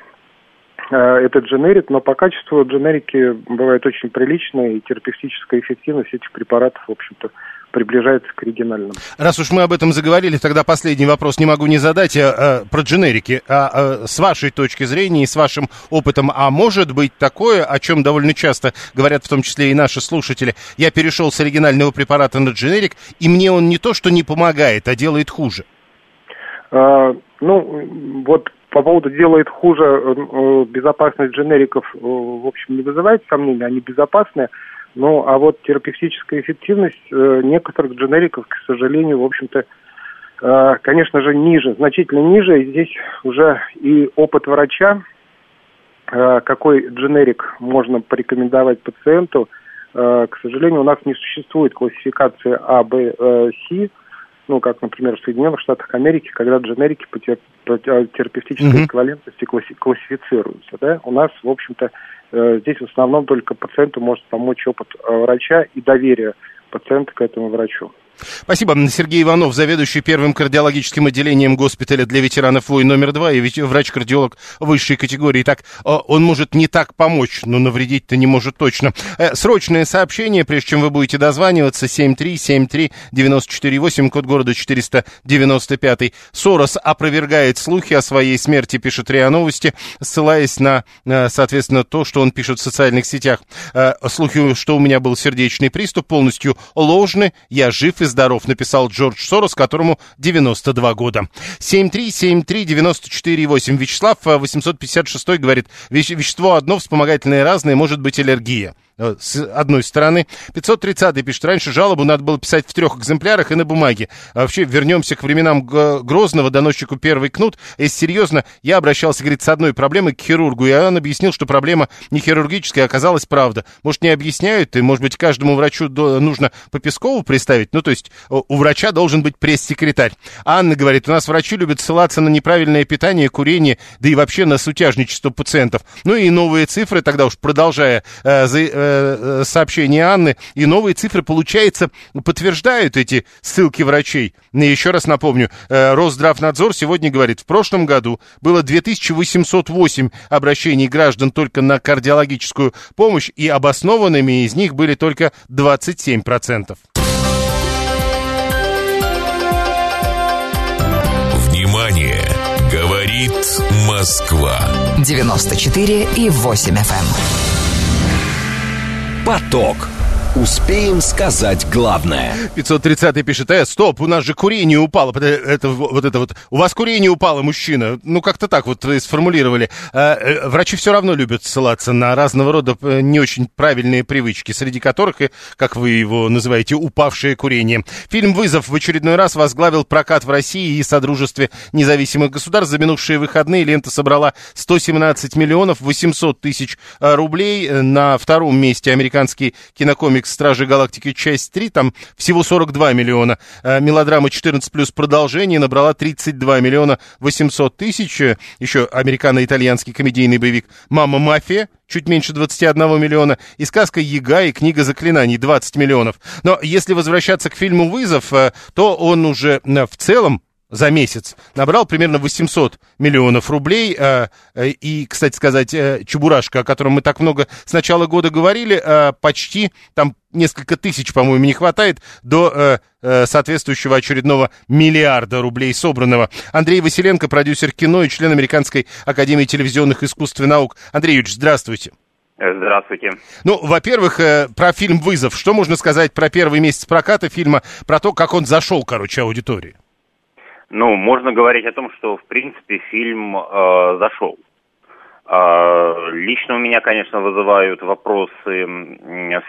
э, это дженерик, но по качеству дженерики бывает очень приличная, и терапевтическая эффективность этих препаратов, в общем-то, приближается к оригинальному. Раз уж мы об этом заговорили, тогда последний вопрос не могу не задать а, а, про дженерики. А, а, с вашей точки зрения и с вашим опытом, а может быть такое, о чем довольно часто говорят в том числе и наши слушатели, я перешел с оригинального препарата на дженерик, и мне он не то, что не помогает, а делает хуже? А, ну, вот по поводу делает хуже, безопасность дженериков, в общем, не вызывает сомнений, они безопасны. Ну, а вот терапевтическая эффективность э, некоторых дженериков, к сожалению, в общем-то, э, конечно же, ниже, значительно ниже. И здесь уже и опыт врача, э, какой дженерик можно порекомендовать пациенту, э, к сожалению, у нас не существует классификации А, Б, э, С. ну, как, например, в Соединенных Штатах Америки, когда дженерики по, тер, по терапевтической Мгм. эквивалентности класси- классифицируются, да, у нас, в общем-то, э, здесь в основном только пациенту может помочь опыт э, врача и доверие пациента к этому врачу. Спасибо. Сергей Иванов, заведующий первым кардиологическим отделением госпиталя для ветеранов войн номер два и врач-кардиолог высшей категории. Так, э, он может не так помочь, но навредить-то не может точно. Э, Срочное сообщение, прежде чем вы будете дозваниваться, 7373948, код города 495. Сорос опровергает слухи о своей смерти, пишет РИА Новости, ссылаясь на, э, соответственно, то, что он пишет в социальных сетях. Слухи, что у меня был сердечный приступ, полностью ложны. Я жив и здоров, написал Джордж Сорос, которому 92 года. 7373948. Вячеслав э, 856 говорит, «Веще- вещество одно, вспомогательное разное, может быть аллергия. Э, С одной стороны. 530 пишет, раньше жалобу надо было писать в трех экземплярах и на бумаге. А вообще, вернемся к временам Грозного, доносчику первый кнут. Если серьезно, я обращался, говорит, с одной проблемой к хирургу, и он объяснил, что проблема не хирургическая, а оказалась правда. Может, не объясняют, и, может быть, каждому врачу нужно по Пескову приставить? Ну, то есть, о, у врача должен быть пресс-секретарь. Анна говорит, у нас врачи любят ссылаться на неправильное питание, курение, да и вообще на сутяжничество пациентов. Ну и новые цифры, тогда уж продолжая э, за- э, э, сообщение Анны, и новые цифры, получается, подтверждают эти ссылки врачей. И еще раз напомню, э, Росздравнадзор сегодня говорит, в прошлом году было 2808 обращений граждан только на кардиологическую помощь, и обоснованными из них были только 27%. Внимание! Говорит Москва. 94 и 8 FM. Поток. Успеем сказать главное. 530 пишет, э, стоп, у нас же курение упало. Это, вот это вот, у вас курение упало, мужчина. Ну, как-то так вот вы сформулировали. Э, э, Врачи все равно любят ссылаться на разного рода э, не очень правильные привычки, среди которых, и, как вы его называете, упавшее курение. Фильм «Вызов» в очередной раз возглавил прокат в России и Содружестве независимых государств. За минувшие выходные лента собрала 117 миллионов 800 тысяч э, рублей. Э, На втором месте американский кинокомикс «Стражи Галактики. Часть 3». Там всего 42 миллиона. Э, Мелодрама 14 плюс продолжение набрала 32 миллиона 800 тысяч. Э, Еще американо-итальянский комедийный боевик «Мама мафия» чуть меньше 21 миллиона, и сказка «Яга» и книга заклинаний 20 миллионов. Но если возвращаться к фильму «Вызов», э, то он уже в целом за месяц набрал примерно 800 миллионов рублей. э, э, И, кстати сказать, э, Чебурашка, о котором мы так много с начала года говорили, э, почти там несколько тысяч, по-моему, не хватает до э, э, соответствующего очередного миллиарда рублей собранного. Андрей Василенко, продюсер кино и член Американской академии телевизионных искусств и наук. Андрей Юрьевич, здравствуйте. Здравствуйте. Ну, во-первых, э, про фильм «Вызов». Что можно сказать про первый месяц проката фильма, про то, как он зашел, короче, аудитории? Ну, можно говорить о том, что, в принципе, фильм э, зашел. Э, лично у меня, конечно, вызывают вопросы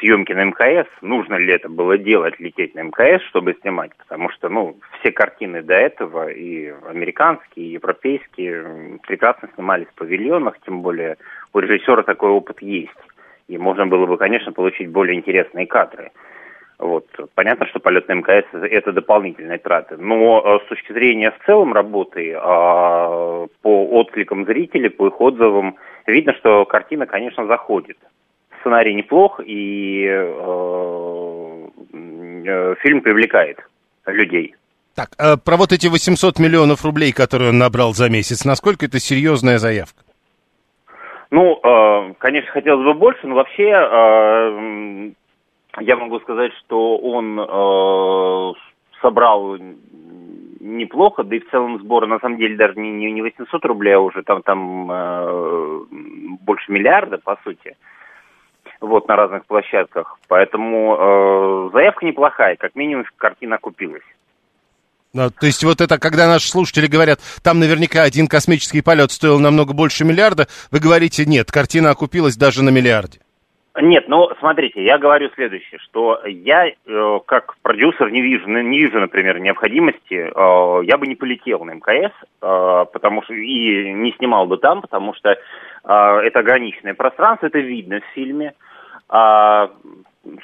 съемки на МКС. Нужно ли это было делать, лететь на МКС, чтобы снимать? Потому что, ну, все картины до этого, и американские, и европейские, прекрасно снимались в павильонах, тем более у режиссера такой опыт есть. И можно было бы, конечно, получить более интересные кадры. Вот. Понятно, что полет на МКС – это дополнительные траты. Но э, с точки зрения в целом работы, а, по откликам зрителей, по их отзывам, видно, что картина, конечно, заходит. Сценарий неплох, и э, э, фильм привлекает людей. Так, э, про вот эти 800 миллионов рублей, которые он набрал за месяц, насколько это серьезная заявка? Ну, э, конечно, хотелось бы больше, но вообще э, я могу сказать, что он э, собрал неплохо, да и в целом сбор на самом деле даже не, не, не 800 рублей, а уже там, там э, больше миллиарда, по сути, вот, на разных площадках. Поэтому э, заявка неплохая, как минимум картина окупилась. Ну, то есть вот это, когда наши слушатели говорят, там наверняка один космический полет стоил намного больше миллиарда, вы говорите, нет, картина окупилась даже на миллиарде. Нет, ну смотрите, я говорю следующее, что я э, как продюсер не вижу, не вижу, например, необходимости, э, я бы не полетел на МКС, э, потому что и не снимал бы там, потому что э, это ограниченное пространство, это видно в фильме. а,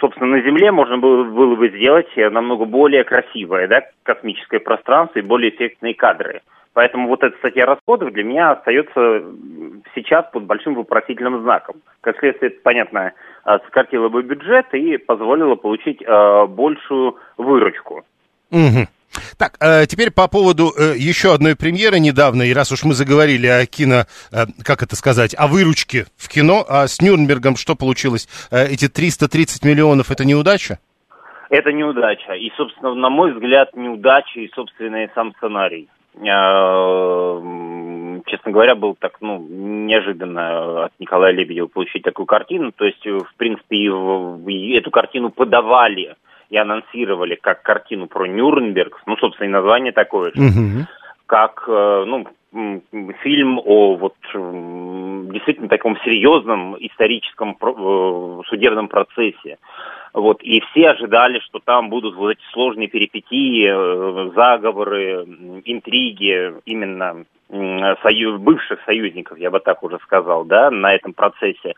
собственно, на Земле можно было, было бы сделать намного более красивое, да, космическое пространство и более эффектные кадры. Поэтому вот эта статья расходов для меня остается сейчас под большим вопросительным знаком. Как следствие, это, понятно, а, сократило бы бюджет и позволило получить э, большую выручку. Угу. Так, э, теперь по поводу э, еще одной премьеры недавно, и раз уж мы заговорили о кино, э, как это сказать, о выручке в кино, а с Нюрнбергом что получилось? Э, эти 330 миллионов, это неудача? Это неудача. И, собственно, на мой взгляд, неудача и, собственно, и сам сценарий. Э, честно говоря, был так, ну, неожиданно от Николая Лебедева получить такую картину. То есть, в принципе, эту картину подавали и анонсировали как картину про Нюрнберг, ну, собственно, и название такое же, угу. как, э, ну, фильм о вот действительно таком серьезном историческом э, судебном процессе. Вот, и все ожидали, что там будут вот эти сложные перипетии, э, заговоры, интриги именно союз, бывших союзников, я бы так уже сказал, да, на этом процессе.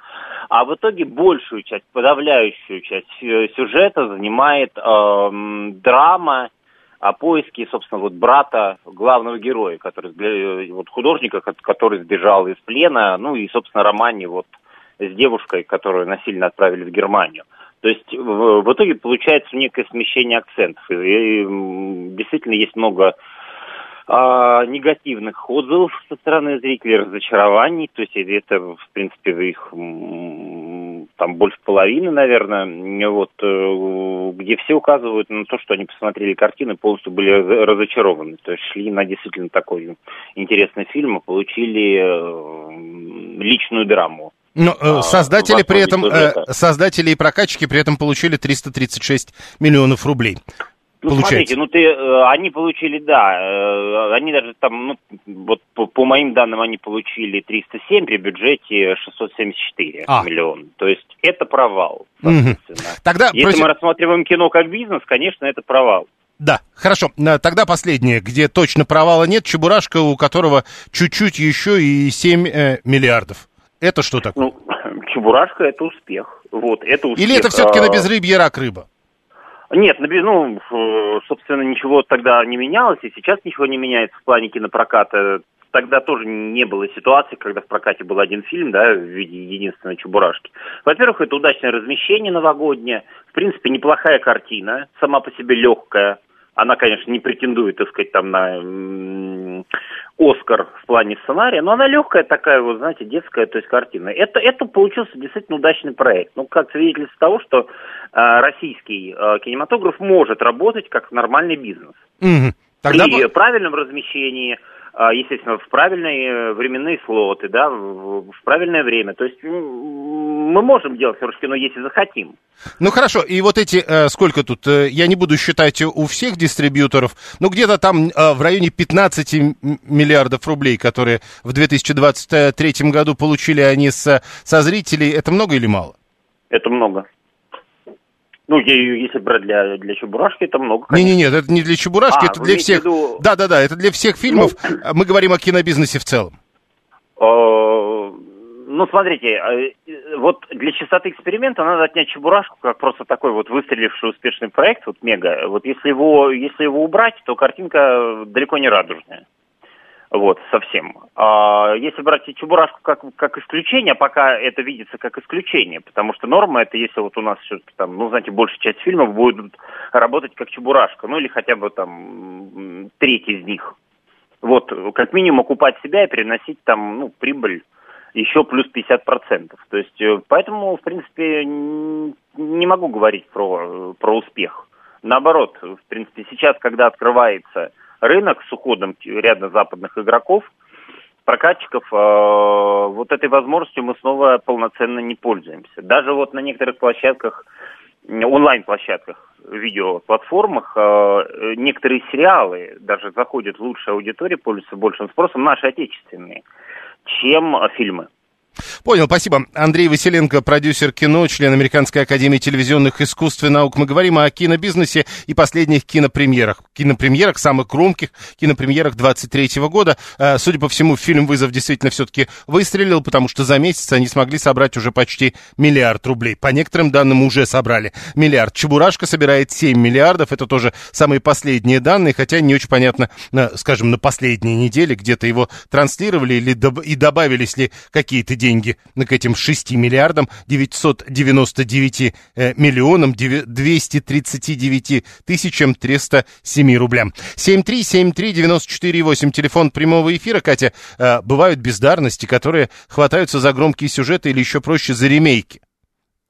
А в итоге большую часть, подавляющую часть сюжета занимает э, драма о поиске, собственно, вот брата главного героя, который, вот художника, который сбежал из плена, ну и, собственно, романе вот с девушкой, которую насильно отправили в Германию. То есть в, в итоге получается некое смещение акцентов. И, и действительно есть много а, негативных отзывов со стороны зрителей, разочарований. То есть это, в принципе, их там больше половины, наверное, вот, э, где все указывают на то, что они посмотрели картины, полностью были разочарованы. То есть шли на действительно такой интересный фильм и получили э, личную драму. Но э, а, создатели при этом, э, создатели и прокатчики при этом получили 336 миллионов рублей. Ну, получается. смотрите, ну ты, э, они получили, да, э, они даже там, ну, вот по, по моим данным, они получили 307 при бюджете 674 а. миллиона. То есть это провал, соответственно. Угу. Тогда, Если против... мы рассматриваем кино как бизнес, конечно, это провал. Да, хорошо. Тогда последнее, где точно провала нет, Чебурашка, у которого чуть-чуть еще и 7 э, миллиардов. Это что такое? Ну, Чебурашка это успех. Вот, это успех. Или это все-таки а... на безрыбье рак рыба? Нет, ну, собственно, ничего тогда не менялось, и сейчас ничего не меняется в плане кинопроката. Тогда тоже не было ситуации, когда в прокате был один фильм, да, в виде единственной Чебурашки. Во-первых, это удачное размещение новогоднее. В принципе, неплохая картина, сама по себе легкая. Она, конечно, не претендует, так сказать, там на Оскар в плане сценария, но она легкая такая, вот, знаете, детская, то есть картина. Это, это получился действительно удачный проект. Ну, как свидетельство того, что э, российский э, кинематограф может работать как нормальный бизнес. Угу. Тогда... При правильном размещении, естественно, в правильные временные слоты, да, в, правильное время. То есть мы можем делать хорошее кино, если захотим. Ну хорошо, и вот эти, э, сколько тут, э, я не буду считать у всех дистрибьюторов, но где-то там э, в районе 15 миллиардов рублей, которые в 2023 году получили они с, со зрителей, это много или мало? Это много. Ну, если брать для, для Чебурашки, это много, Не-не-не, это не для Чебурашки, а, это для всех... Да-да-да, это для всех фильмов. Ну... Мы говорим о кинобизнесе в целом. Э, ну, смотрите, э, вот для чистоты эксперимента надо отнять Чебурашку, как просто такой вот выстреливший успешный проект, вот мега. Вот если его, если его убрать, то картинка далеко не радужная. Вот, совсем. А если брать Чебурашку как, как исключение, пока это видится как исключение, потому что норма это если вот у нас все-таки там, ну, знаете, большая часть фильмов будет работать как Чебурашка, ну, или хотя бы там треть из них. Вот, как минимум окупать себя и приносить там, ну, прибыль еще плюс 50%. То есть, э, поэтому, в принципе, не могу говорить про, про успех. Наоборот, в принципе, сейчас, когда открывается рынок с уходом ряда западных игроков, прокатчиков, э, вот этой возможностью мы снова полноценно не пользуемся. Даже вот на некоторых площадках, онлайн-площадках, видеоплатформах, э, некоторые сериалы даже заходят в лучшую аудиторию, пользуются большим спросом, наши отечественные, чем фильмы. Понял, спасибо. Андрей Василенко, продюсер кино, член Американской академии телевизионных искусств и наук. Мы говорим о кинобизнесе и последних кинопремьерах. Кинопремьерах, самых громких кинопремьерах 23 года. Э, судя по всему, фильм «Вызов» действительно все-таки выстрелил, потому что за месяц они смогли собрать уже почти миллиард рублей. По некоторым данным уже собрали миллиард. «Чебурашка» собирает 7 миллиардов. Это тоже самые последние данные, хотя не очень понятно, скажем, на последней неделе где-то его транслировали или и добавились ли какие-то деньги к этим 6 миллиардам 999 э, миллионам 239 тысячам 307 рублям. 7373948, телефон прямого эфира. Катя, э, бывают бездарности, которые хватаются за громкие сюжеты или еще проще за ремейки.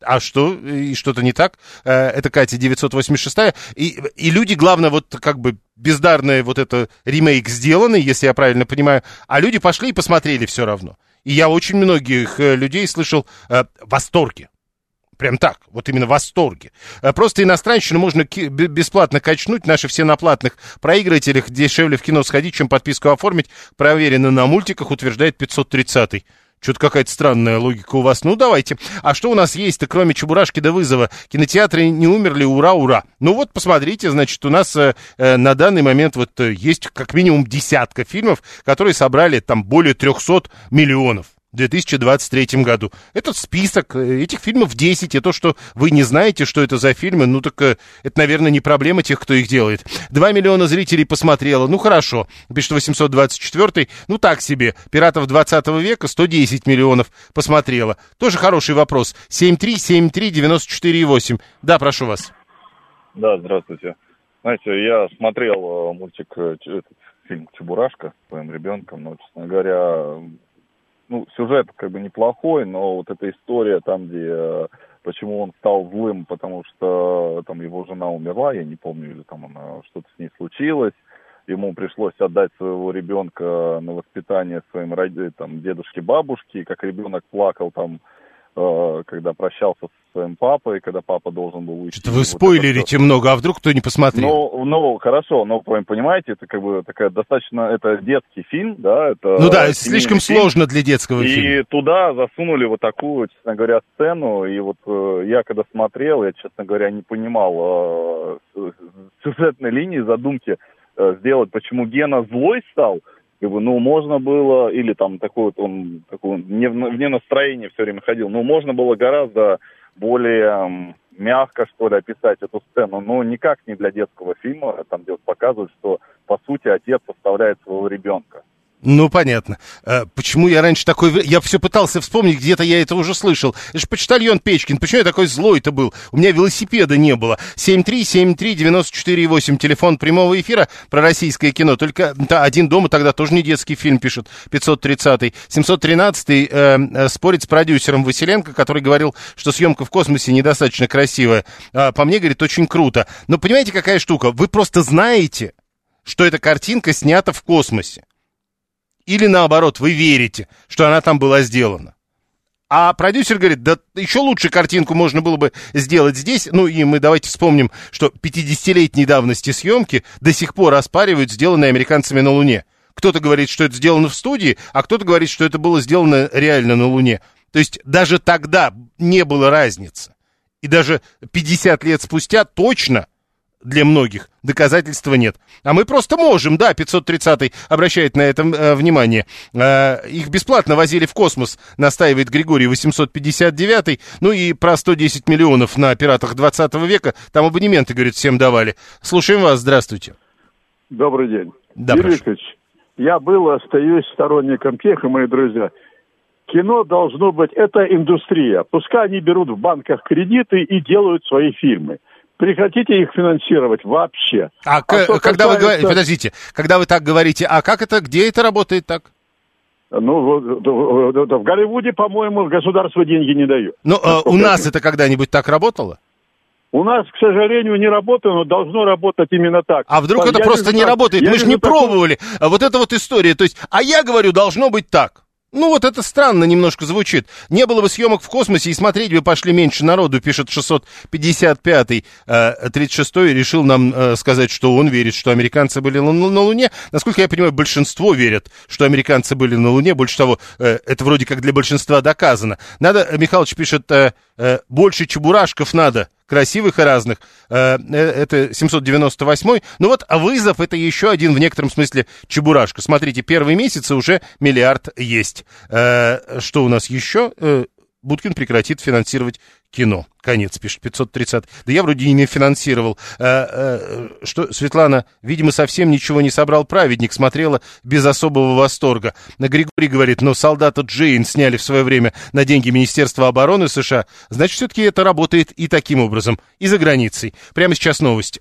А что? И что-то не так? Э, это Катя 986. И, и люди, главное, вот как бы бездарное вот это ремейк сделанный, если я правильно понимаю, а люди пошли и посмотрели все равно. И я очень многих э, людей слышал э, восторге. Прям так, вот именно в восторге. Э, просто иностранщину можно бесплатно качнуть. Наши все на платных проигрывателях дешевле в кино сходить, чем подписку оформить. Проверено на мультиках, утверждает 530-й. Что-то какая-то странная логика у вас. Ну, давайте. А что у нас есть-то, кроме Чебурашки до вызова? Кинотеатры не умерли, ура, ура. Ну вот, посмотрите, значит, у нас э, э на данный момент вот э, есть как минимум десятка фильмов, которые собрали там более 300 миллионов 2023 году. Этот список, э, этих фильмов 10, и то, что вы не знаете, что это за фильмы, ну так э, это, наверное, не проблема тех, кто их делает. 2 миллиона зрителей посмотрело, ну хорошо, пишет 824, ну так себе. Пиратов 20 века 110 миллионов посмотрело. Тоже хороший вопрос. 7373948. Да, прошу вас. Да, здравствуйте. Знаете, я смотрел э, мультик, этот фильм «Чебурашка» своим ребенком, но, честно говоря, ну, сюжет как бы неплохой, но вот эта история там, где э, почему он стал злым, потому что там его жена умерла, я не помню, или там она, что-то с ней случилось, ему пришлось отдать своего ребенка на воспитание своим там, дедушке, бабушке, как ребенок плакал там, э, когда прощался с своим папой, когда папа должен был уйти. Что-то вы спойлерите вот много, а вдруг кто не посмотрел? Ну, ну, хорошо, но понимаете, это как бы такая достаточно, это детский фильм, да, это... Ну да, слишком фильм, сложно для детского и фильма. И туда засунули вот такую, честно говоря, сцену, и вот э, я когда смотрел, я, честно говоря, не понимал э, сюжетной линии, задумки э, сделать, почему Гена злой стал, как бы, ну, можно было, или там такой вот он, такой, не, вне настроения все время ходил, ну, можно было гораздо более мягко, что ли, описать эту сцену, но никак не для детского фильма, там где показывают, что, по сути, отец оставляет своего ребенка. Ну, понятно. А, почему я раньше такой... Я все пытался вспомнить, где-то я это уже слышал. Это же почтальон Печкин. Почему я такой злой-то был? У меня велосипеда не было. 7373948, телефон прямого эфира про российское кино. Только да, «Один дома» тогда тоже не детский фильм пишет, 530-й. 713-й э, э, спорит с продюсером Василенко, который говорил, что съемка в космосе недостаточно красивая. А, по мне, говорит, очень круто. Но понимаете, какая штука? Вы просто знаете, что эта картинка снята в космосе. Или наоборот, вы верите, что она там была сделана. А продюсер говорит, да еще лучше картинку можно было бы сделать здесь. Ну и мы давайте вспомним, что 50-летней давности съемки до сих пор оспаривают сделанные американцами на Луне. Кто-то говорит, что это сделано в студии, а кто-то говорит, что это было сделано реально на Луне. То есть даже тогда не было разницы. И даже 50 лет спустя точно для многих доказательства нет. А мы просто можем, да, 530-й обращает на это э, внимание. Э, их бесплатно возили в космос, настаивает Григорий 859-й. Ну и про 110 миллионов на пиратах 20 века, там абонементы, говорит, всем давали. Слушаем вас, здравствуйте. Добрый день. Да, Викторович, я был, остаюсь сторонником тех, и мои друзья, кино должно быть, это индустрия. Пускай они берут в банках кредиты и делают свои фильмы прекратите их финансировать вообще. А, а к- когда вы говорите, подождите, когда вы так говорите, а как это, где это работает так? Ну, в Голливуде, по-моему, государство деньги не дает. Ну, э, у нас это когда-нибудь так работало? У нас, к сожалению, не работает, но должно работать именно так. А вдруг я это просто не, не работает? Мы же не пробовали. Так... Вот эта вот история. То есть, а я говорю, должно быть так. Ну вот это странно немножко звучит. Не было бы съемок в космосе и смотреть бы пошли меньше народу, пишет 655-й. 36-й решил нам э, сказать, что он верит, что американцы были на, Луне. Насколько я понимаю, большинство верят, что американцы были на Луне. Больше того, э, это вроде как для большинства доказано. Надо, Михалыч пишет, э, больше чебурашков надо красивых и разных. Это 798 Ну вот, а вызов это еще один в некотором смысле чебурашка. Смотрите, первые месяцы уже миллиард есть. Э, что у нас еще? Э, Будкин прекратит финансировать кино. Конец, пишет 530. Да я вроде и не финансировал. Э, э, что, Светлана, видимо, совсем ничего не собрал праведник, смотрела без особого восторга. Григорий говорит, но солдата Джейн сняли в свое время на деньги Министерства обороны США. Значит, все-таки это работает и таким образом, и за границей. Прямо сейчас новости.